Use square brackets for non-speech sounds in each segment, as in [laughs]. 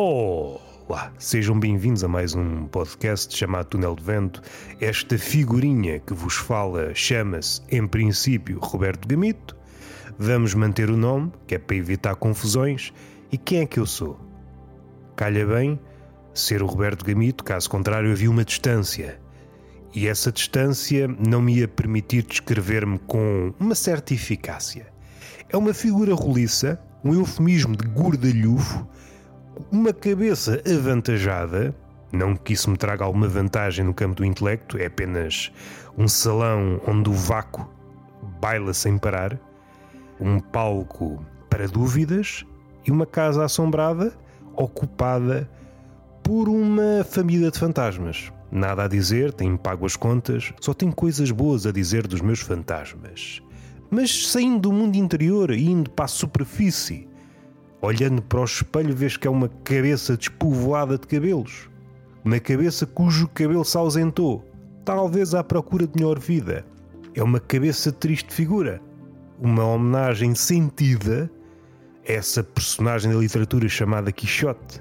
Olá, sejam bem-vindos a mais um podcast chamado Túnel de Vento. Esta figurinha que vos fala chama-se, em princípio, Roberto Gamito. Vamos manter o nome, que é para evitar confusões. E quem é que eu sou? Calha bem ser o Roberto Gamito, caso contrário, havia uma distância. E essa distância não me ia permitir descrever-me com uma certa eficácia. É uma figura roliça, um eufemismo de gordalhufo, uma cabeça avantajada, não que isso me traga alguma vantagem no campo do intelecto, é apenas um salão onde o vácuo baila sem parar, um palco para dúvidas e uma casa assombrada ocupada por uma família de fantasmas. Nada a dizer, tenho pago as contas, só tenho coisas boas a dizer dos meus fantasmas. Mas saindo do mundo interior e indo para a superfície, olhando para o espelho, vês que é uma cabeça despovoada de cabelos. Uma cabeça cujo cabelo se ausentou, talvez à procura de melhor vida. É uma cabeça de triste figura. Uma homenagem sentida a essa personagem da literatura chamada Quixote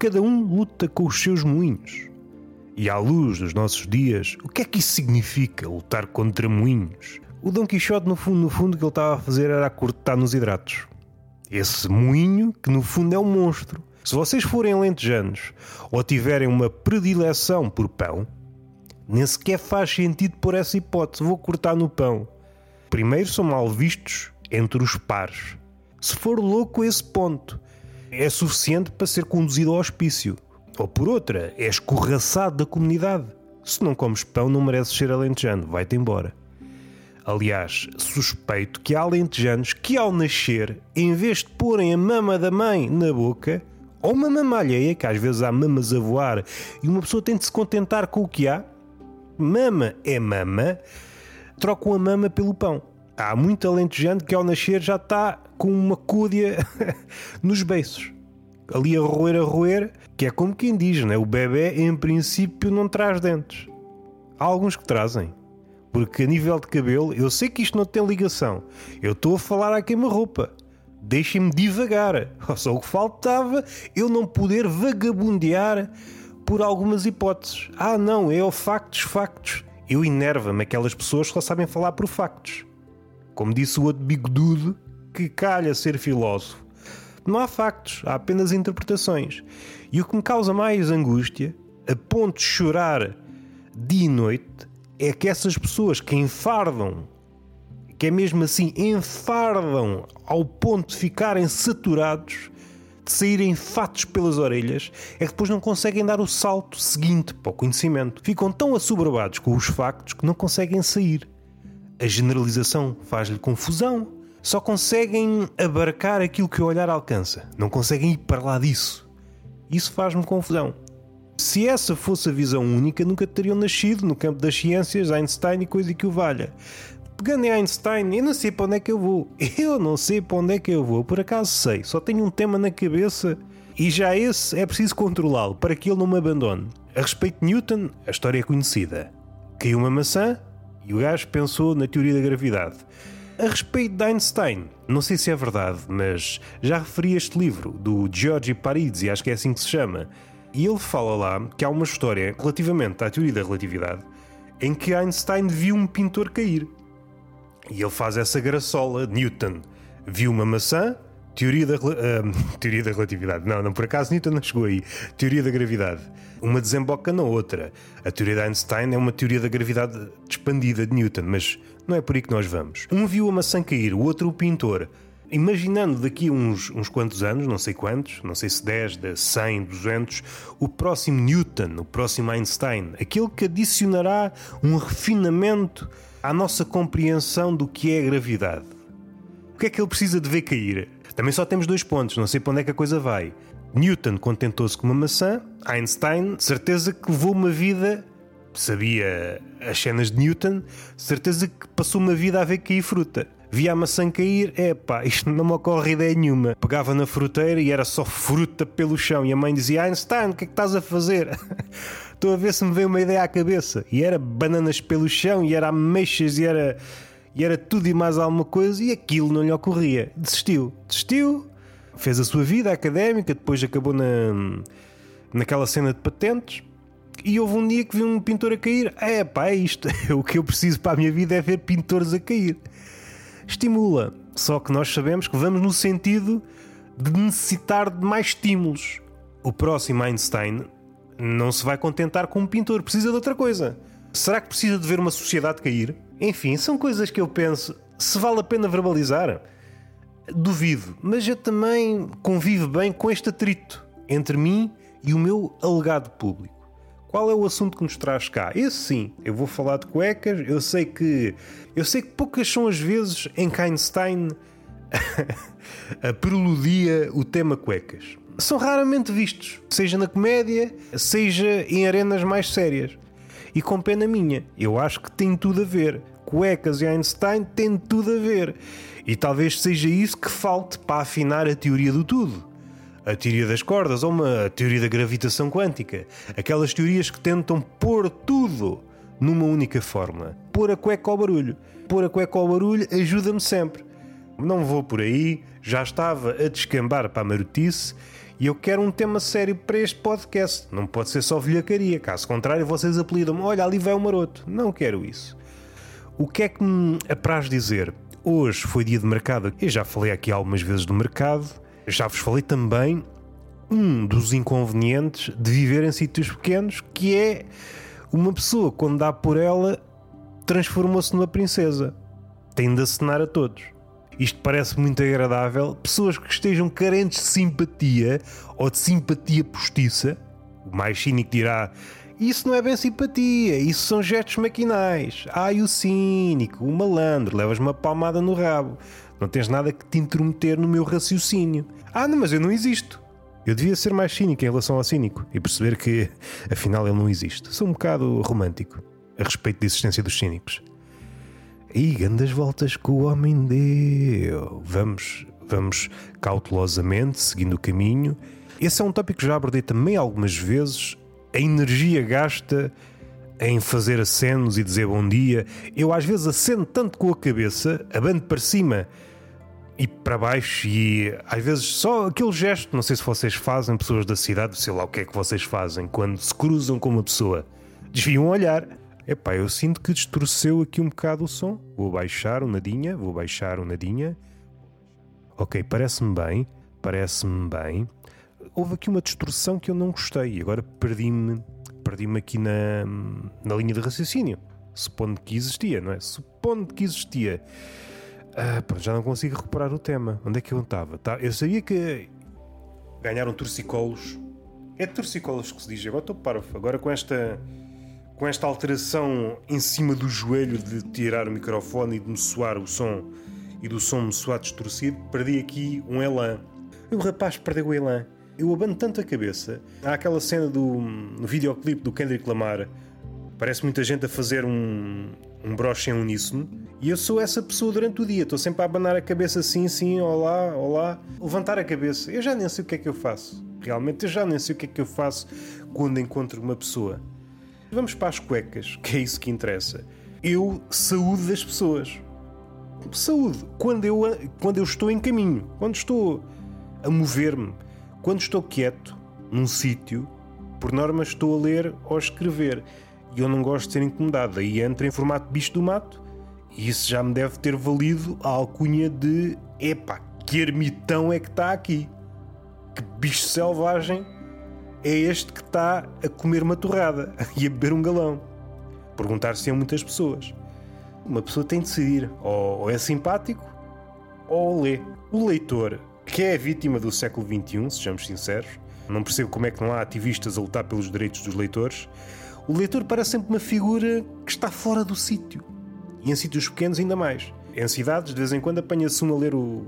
cada um luta com os seus moinhos. E à luz dos nossos dias, o que é que isso significa, lutar contra moinhos? O Dom Quixote, no fundo, no fundo, o que ele estava a fazer era cortar nos hidratos. Esse moinho, que no fundo é um monstro. Se vocês forem lentejanos ou tiverem uma predileção por pão, nem sequer faz sentido por essa hipótese. Vou cortar no pão. Primeiro, são mal vistos entre os pares. Se for louco esse ponto, é suficiente para ser conduzido ao hospício. Ou por outra, é escorraçado da comunidade. Se não comes pão, não mereces ser alentejano, vai-te embora. Aliás, suspeito que há alentejanos que ao nascer, em vez de porem a mama da mãe na boca, ou uma mama alheia, que às vezes há mamas a voar, e uma pessoa tem de se contentar com o que há, mama é mama, trocam a mama pelo pão. Há muito alentejante que ao nascer já está com uma cúdia [laughs] nos beiços. Ali a roer, a roer, que é como quem diz, né? o bebê em princípio não traz dentes. Há alguns que trazem. Porque a nível de cabelo, eu sei que isto não tem ligação. Eu estou a falar à queima-roupa. Deixem-me divagar. [laughs] Só o que faltava eu não poder vagabundear por algumas hipóteses. Ah, não, é o factos, factos. Eu enerva-me aquelas pessoas que só sabem falar por factos. Como disse o outro bigodudo, que calha ser filósofo. Não há factos, há apenas interpretações. E o que me causa mais angústia, a ponto de chorar dia e noite, é que essas pessoas que enfardam, que é mesmo assim, enfardam ao ponto de ficarem saturados, de saírem fatos pelas orelhas, é que depois não conseguem dar o salto seguinte para o conhecimento. Ficam tão assoberbados com os factos que não conseguem sair a generalização faz-lhe confusão. Só conseguem abarcar aquilo que o olhar alcança, não conseguem ir para lá disso. Isso faz-me confusão. Se essa fosse a visão única, nunca teriam nascido no campo das ciências, Einstein e coisa que o valha. Pegando em Einstein, eu não sei para onde é que eu vou. [laughs] Eu não sei para onde é que eu vou, por acaso sei. Só tenho um tema na cabeça e já esse é preciso controlá-lo para que ele não me abandone. A respeito de Newton, a história é conhecida. Caiu uma maçã, e o gajo pensou na teoria da gravidade. A respeito de Einstein, não sei se é verdade, mas já referi este livro do Giorgi Parisi, acho que é assim que se chama, e ele fala lá que há uma história relativamente à teoria da relatividade em que Einstein viu um pintor cair. E ele faz essa graçola. Newton viu uma maçã, teoria da, uh, [laughs] teoria da relatividade. Não, não, por acaso Newton não chegou aí. Teoria da gravidade uma desemboca na outra. A teoria de Einstein é uma teoria da gravidade expandida de Newton, mas não é por aí que nós vamos. Um viu a maçã cair, o outro o pintor. Imaginando daqui uns, uns quantos anos, não sei quantos, não sei se 10, 100, 200, o próximo Newton, o próximo Einstein, aquele que adicionará um refinamento à nossa compreensão do que é a gravidade. O que é que ele precisa de ver cair? Também só temos dois pontos, não sei para onde é que a coisa vai. Newton contentou-se com uma maçã, Einstein, certeza que levou uma vida, sabia as cenas de Newton, certeza que passou uma vida a ver cair fruta. Via a maçã cair, epá, isto não me ocorre ideia nenhuma. Pegava na fruteira e era só fruta pelo chão. E a mãe dizia: Einstein, o que é que estás a fazer? [laughs] Estou a ver se me veio uma ideia à cabeça. E era bananas pelo chão, e era ameixas, e era, e era tudo e mais alguma coisa, e aquilo não lhe ocorria. Desistiu. Desistiu, fez a sua vida académica, depois acabou na, naquela cena de patentes. E houve um dia que vi um pintor a cair. É pá, é isto. [laughs] O que eu preciso para a minha vida é ver pintores a cair. Estimula. Só que nós sabemos que vamos no sentido de necessitar de mais estímulos. O próximo Einstein não se vai contentar com um pintor, precisa de outra coisa. Será que precisa de ver uma sociedade cair? Enfim, são coisas que eu penso. Se vale a pena verbalizar, duvido, mas eu também convivo bem com este atrito entre mim e o meu alegado público. Qual é o assunto que nos traz cá? Esse sim, eu vou falar de cuecas. Eu sei que eu sei que poucas são as vezes em que Einstein [laughs] preludia o tema cuecas. São raramente vistos, seja na comédia, seja em arenas mais sérias. E com pena minha, eu acho que tem tudo a ver. Cuecas e Einstein têm tudo a ver. E talvez seja isso que falte para afinar a teoria do tudo a teoria das cordas ou uma teoria da gravitação quântica. Aquelas teorias que tentam pôr tudo numa única fórmula. Pôr a cueca ao barulho. Pôr a cueca ao barulho ajuda-me sempre. Não vou por aí, já estava a descambar para a marotice e eu quero um tema sério para este podcast. Não pode ser só velhacaria, caso contrário vocês apelidam-me, olha, ali vai o maroto. Não quero isso. O que é que me apraz dizer? Hoje foi dia de mercado. Eu já falei aqui algumas vezes do mercado já vos falei também um dos inconvenientes de viver em sítios pequenos, que é uma pessoa, quando dá por ela, transformou-se numa princesa. Tem de acenar a todos. Isto parece muito agradável. Pessoas que estejam carentes de simpatia ou de simpatia postiça, o mais cínico dirá: Isso não é bem simpatia, isso são gestos maquinais. Ai, o cínico, o malandro, levas uma palmada no rabo. Não tens nada que te intrometer no meu raciocínio. Ah, não, mas eu não existo. Eu devia ser mais cínico em relação ao cínico e perceber que, afinal, ele não existe. Sou um bocado romântico a respeito da existência dos cínicos. E grandes voltas que o homem deu. Vamos, vamos cautelosamente, seguindo o caminho. Esse é um tópico que já abordei também algumas vezes. A energia gasta em fazer acenos e dizer bom dia. Eu às vezes aceno tanto com a cabeça, abando para cima e para baixo e às vezes só aquele gesto, não sei se vocês fazem, pessoas da cidade, sei lá o que é que vocês fazem quando se cruzam com uma pessoa. Desviam um olhar. Epá, eu sinto que distorceu aqui um bocado o som. Vou baixar o nadinha, vou baixar o nadinha. Ok, parece-me bem, parece-me bem. Houve aqui uma distorção que eu não gostei. Agora perdi-me perdi-me aqui na, na linha de raciocínio. Supondo que existia, não é? Supondo que existia. Ah, pronto, já não consigo recuperar o tema. Onde é que eu estava? Tá, eu sabia que ganharam torcicolos. É torcicolos que se diz. Agora estou parvo. Agora com esta, com esta alteração em cima do joelho de tirar o microfone e de me soar o som e do som me soar distorcido, perdi aqui um elan. E o rapaz perdeu o elan. Eu abando tanto a cabeça. Há aquela cena do no videoclipe do Kendrick Lamar. Parece muita gente a fazer um, um broche em uníssono. E eu sou essa pessoa durante o dia. Estou sempre a abanar a cabeça assim, sim, olá, olá. Levantar a cabeça. Eu já nem sei o que é que eu faço. Realmente, eu já nem sei o que é que eu faço quando encontro uma pessoa. Vamos para as cuecas, que é isso que interessa. Eu saúde das pessoas. Saúde. Quando eu, quando eu estou em caminho. Quando estou a mover-me. Quando estou quieto num sítio, por norma estou a ler ou a escrever. E eu não gosto de ser incomodado. Aí entra em formato bicho do mato e isso já me deve ter valido a alcunha de epá, que ermitão é que está aqui? Que bicho selvagem é este que está a comer uma torrada [laughs] e a beber um galão? Perguntar-se a muitas pessoas. Uma pessoa tem de decidir, ou é simpático ou lê. O leitor, que é a vítima do século XXI, sejamos sinceros, não percebo como é que não há ativistas a lutar pelos direitos dos leitores. O leitor parece sempre uma figura que está fora do sítio e em sítios pequenos ainda mais. Em cidades, de vez em quando apanha-se um a ler o,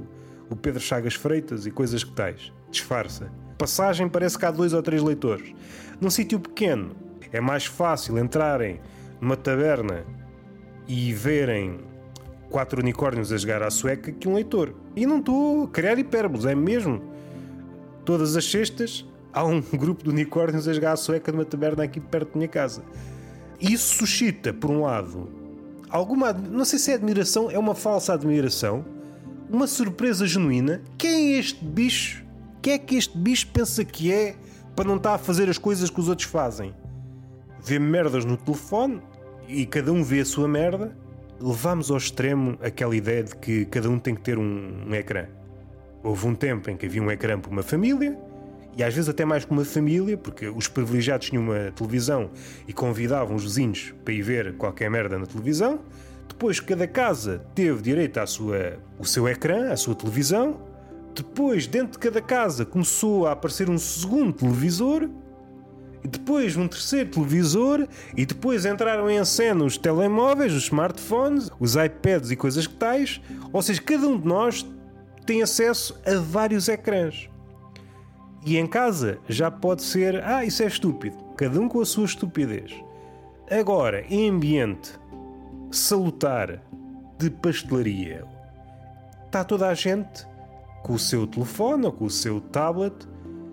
o Pedro Chagas Freitas e coisas que tais. Disfarça. Passagem parece que há dois ou três leitores. Num sítio pequeno, é mais fácil entrarem numa taberna e verem quatro unicórnios a jogar à sueca que um leitor. E não estou a criar hipérboles, é mesmo. Todas as sextas há um [laughs] grupo de unicórnios a jogar à sueca numa taberna aqui perto da minha casa. Isso suscita, por um lado, alguma. Não sei se é admiração, é uma falsa admiração. uma surpresa genuína. Quem é este bicho? Quem é que este bicho pensa que é para não estar a fazer as coisas que os outros fazem? Vê merdas no telefone e cada um vê a sua merda. Levámos ao extremo aquela ideia de que cada um tem que ter um, um ecrã. Houve um tempo em que havia um ecrã para uma família e às vezes até mais que uma família, porque os privilegiados tinham uma televisão e convidavam os vizinhos para ir ver qualquer merda na televisão. Depois cada casa teve direito à sua, o seu ecrã, à sua televisão. Depois, dentro de cada casa, começou a aparecer um segundo televisor. E depois um terceiro televisor. E depois entraram em cena os telemóveis, os smartphones, os iPads e coisas que tais. Ou seja, cada um de nós tem acesso a vários ecrãs. E em casa já pode ser, ah, isso é estúpido. Cada um com a sua estupidez. Agora, em ambiente salutar de pastelaria, está toda a gente com o seu telefone ou com o seu tablet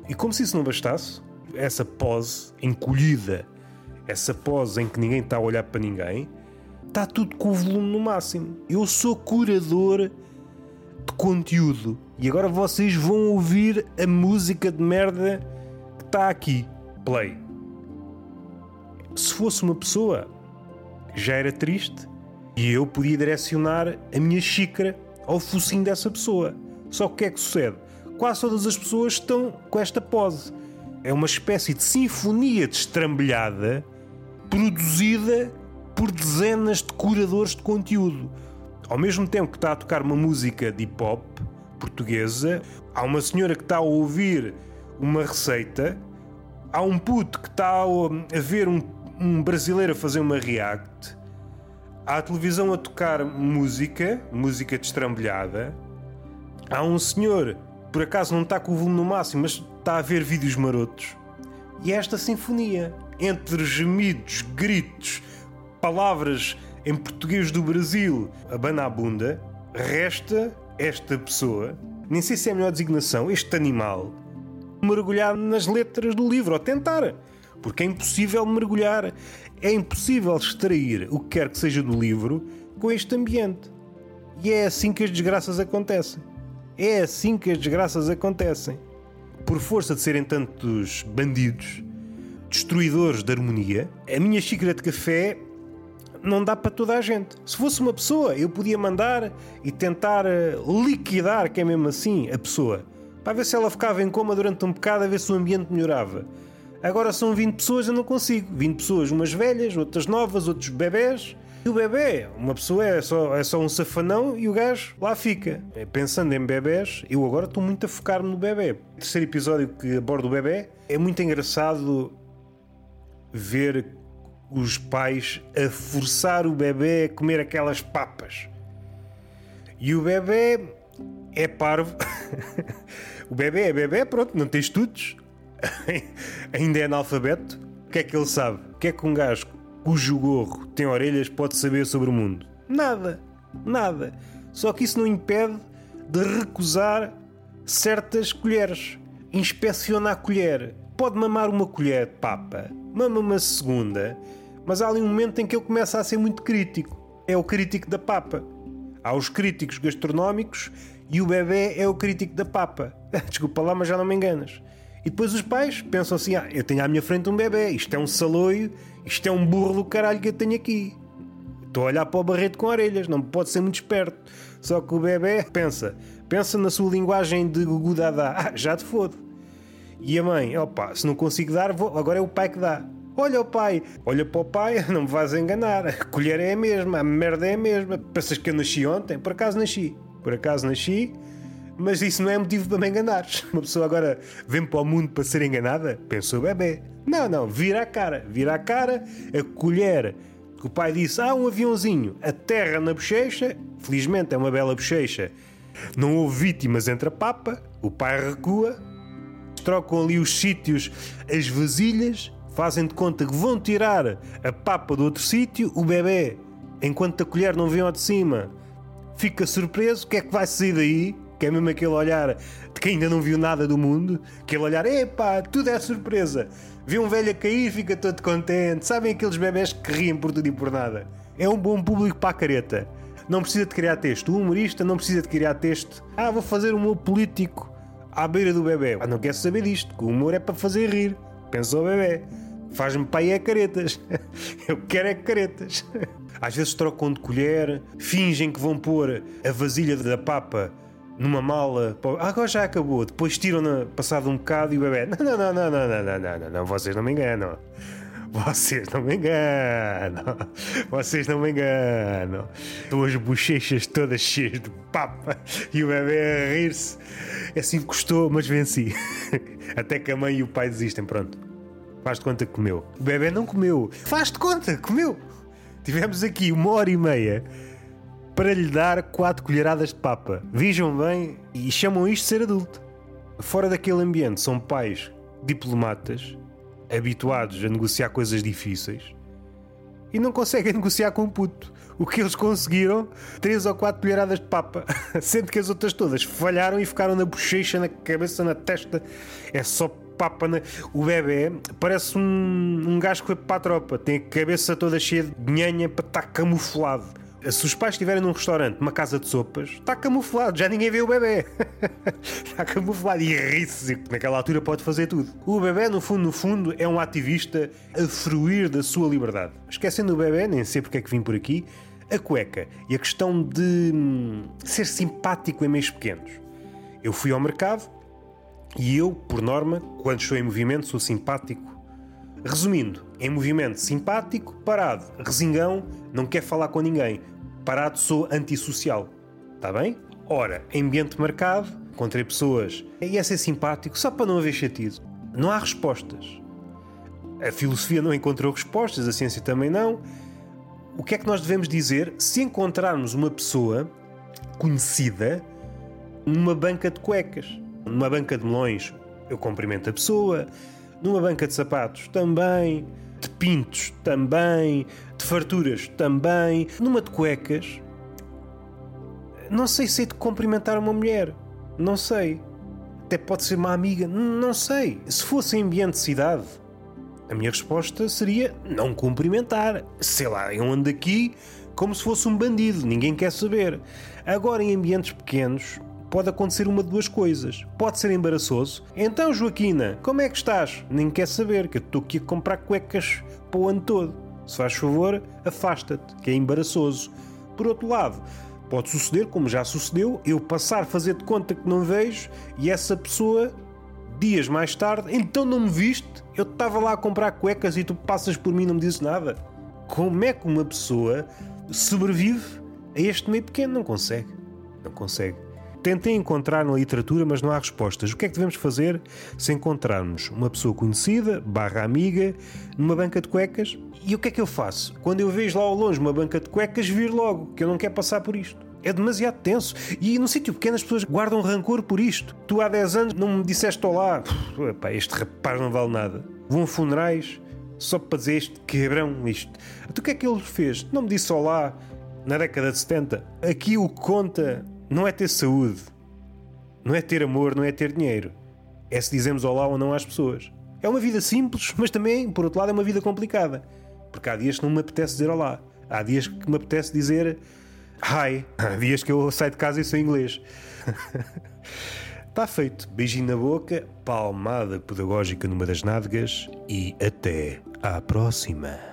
e como se isso não bastasse, essa pose encolhida, essa pose em que ninguém está a olhar para ninguém, está tudo com o volume no máximo. Eu sou curador de conteúdo. E agora vocês vão ouvir a música de merda que está aqui. Play. Se fosse uma pessoa, já era triste e eu podia direcionar a minha xícara ao focinho dessa pessoa. Só que o que é que sucede? Quase todas as pessoas estão com esta pose. É uma espécie de sinfonia destrambelhada produzida por dezenas de curadores de conteúdo ao mesmo tempo que está a tocar uma música de hip hop portuguesa, há uma senhora que está a ouvir uma receita, há um puto que está a ver um, um brasileiro a fazer uma react, há a televisão a tocar música, música destrambelhada, há um senhor, por acaso não está com o volume no máximo, mas está a ver vídeos marotos. E é esta sinfonia, entre gemidos, gritos, palavras em português do Brasil, a bunda, resta esta pessoa, nem sei se é a melhor designação, este animal, mergulhar nas letras do livro, ou tentar. Porque é impossível mergulhar, é impossível extrair o que quer que seja do livro com este ambiente. E é assim que as desgraças acontecem. É assim que as desgraças acontecem. Por força de serem tantos bandidos, destruidores de harmonia, a minha xícara de café não dá para toda a gente. Se fosse uma pessoa, eu podia mandar e tentar eh, liquidar, que é mesmo assim, a pessoa, para ver se ela ficava em coma durante um bocado, a ver se o ambiente melhorava. Agora são 20 pessoas, eu não consigo. 20 pessoas, umas velhas, outras novas, outros bebés. E o bebê, uma pessoa é só, é só um safanão e o gajo lá fica. É, pensando em bebés, eu agora estou muito a focar-me no bebê. O terceiro episódio que aborda o bebê é muito engraçado ver os pais a forçar o bebê a comer aquelas papas. E o bebê é parvo. [laughs] o bebê é bebê, pronto, não tem estudos. [laughs] Ainda é analfabeto. O que é que ele sabe? O que é que um gajo cujo gorro tem orelhas pode saber sobre o mundo? Nada. Nada. Só que isso não impede de recusar certas colheres. Inspeciona a colher. Pode mamar uma colher de papa, mama uma segunda mas há ali um momento em que ele começa a ser muito crítico. É o crítico da papa. Há os críticos gastronómicos e o bebê é o crítico da papa. [laughs] Desculpa lá, mas já não me enganas. E depois os pais pensam assim: ah, eu tenho à minha frente um bebê, isto é um saloio, isto é um burro do caralho que eu tenho aqui. Estou a olhar para o barreto com orelhas, não pode ser muito esperto. Só que o bebê pensa, pensa na sua linguagem de gugu dada. Ah, já te fodo. E a mãe, opa, se não consigo dar, vou, agora é o pai que dá. Olha o pai, olha para o pai, [laughs] não me vais enganar. A colher é a mesma, a merda é a mesma. Pensas que eu nasci ontem? Por acaso nasci. Por acaso nasci, mas isso não é motivo para me enganares. [laughs] Uma pessoa agora vem para o mundo para ser enganada? Pensou bebê. Não, não, vira a cara, vira a cara, a colher. O pai disse: Ah, um aviãozinho, a terra na bochecha. Felizmente é uma bela bochecha. Não houve vítimas entre a papa. O pai recua, trocam ali os sítios, as vasilhas fazem de conta que vão tirar a papa do outro sítio, o bebê, enquanto a colher não vem ao de cima, fica surpreso, o que é que vai sair daí? Que é mesmo aquele olhar de quem ainda não viu nada do mundo, aquele olhar, epá, tudo é surpresa. Vê um velho a cair, fica todo contente. Sabem aqueles bebés que riem por tudo e por nada? É um bom público para a careta. não precisa de criar texto. O humorista não precisa de criar texto. Ah, vou fazer um humor político à beira do bebê. Ah, não quero saber disto, que o humor é para fazer rir. Pensou o bebê. Faz-me pai é caretas. [laughs] Eu quero é caretas. [laughs] Às vezes trocam de colher, fingem que vão pôr a vasilha da papa numa mala. Ah, agora já acabou. Depois tiram-na passado um bocado e o bebê. Não, não, não, não, não, não, não, não, não, não, vocês não me enganam. Vocês não me enganam. Vocês não me enganam. Estão as bochechas todas cheias de papa e o bebê a rir-se. É assim custou, mas venci. [laughs] Até que a mãe e o pai desistem. Pronto. Faz de conta que comeu. O bebê não comeu. Faz de conta, comeu. Tivemos aqui uma hora e meia para lhe dar quatro colheradas de papa. Vejam bem e chamam isto de ser adulto. Fora daquele ambiente são pais diplomatas habituados a negociar coisas difíceis e não conseguem [laughs] negociar com o puto. O que eles conseguiram, três ou quatro colheradas de papa, [laughs] sendo que as outras todas falharam e ficaram na bochecha, na cabeça, na testa. É só papa. Na... O bebê parece um, um gajo que foi para a tropa, tem a cabeça toda cheia de nhanha para estar camuflado. Se os pais estiverem num restaurante, numa casa de sopas, está camuflado, já ninguém vê o bebê. está [laughs] camuflado e ri-se. Naquela altura pode fazer tudo. O bebê, no fundo, no fundo, é um ativista a fruir da sua liberdade. Esquecendo o bebê, nem sei porque é que vim por aqui, a cueca e a questão de hum, ser simpático em meios pequenos. Eu fui ao mercado e eu, por norma, quando estou em movimento, sou simpático Resumindo, em movimento simpático, parado, resingão, não quer falar com ninguém. Parado, sou antissocial. Está bem? Ora, em ambiente marcado, encontrei pessoas e é ser simpático só para não haver chatido. Não há respostas. A filosofia não encontrou respostas, a ciência também não. O que é que nós devemos dizer se encontrarmos uma pessoa conhecida numa banca de cuecas? Numa banca de melões, eu cumprimento a pessoa, numa banca de sapatos também, de pintos também, de farturas também, numa de cuecas. Não sei se é de cumprimentar uma mulher, não sei. Até pode ser uma amiga, não sei. Se fosse em ambiente de cidade, a minha resposta seria não cumprimentar. Sei lá, eu ando aqui como se fosse um bandido, ninguém quer saber. Agora, em ambientes pequenos, pode acontecer uma de duas coisas. Pode ser embaraçoso. Então, Joaquina, como é que estás? Nem quer saber que eu estou aqui a comprar cuecas para o ano todo. Se faz favor, afasta-te, que é embaraçoso. Por outro lado, pode suceder, como já sucedeu, eu passar a fazer de conta que não vejo e essa pessoa, dias mais tarde, então não me viste? Eu estava lá a comprar cuecas e tu passas por mim e não me dizes nada. Como é que uma pessoa sobrevive a este meio pequeno? Não consegue. Não consegue. Tentei encontrar na literatura, mas não há respostas. O que é que devemos fazer se encontrarmos uma pessoa conhecida, barra amiga, numa banca de cuecas? E o que é que eu faço? Quando eu vejo lá ao longe uma banca de cuecas, vir logo, que eu não quero passar por isto. É demasiado tenso. E no sítio pequeno as pessoas guardam rancor por isto. Tu há 10 anos não me disseste olá. epá, este rapaz não vale nada. Vão a funerais só para dizer este quebrão isto. Tu o que é que ele fez? Não me disse olá na década de 70. Aqui o que conta não é ter saúde, não é ter amor, não é ter dinheiro. É se dizemos olá ou não às pessoas. É uma vida simples, mas também, por outro lado, é uma vida complicada. Porque há dias que não me apetece dizer olá. Há dias que me apetece dizer hi. Há [laughs] dias que eu saio de casa e sou inglês. Está feito. Beijinho na boca, palmada pedagógica numa das nádegas e até à próxima.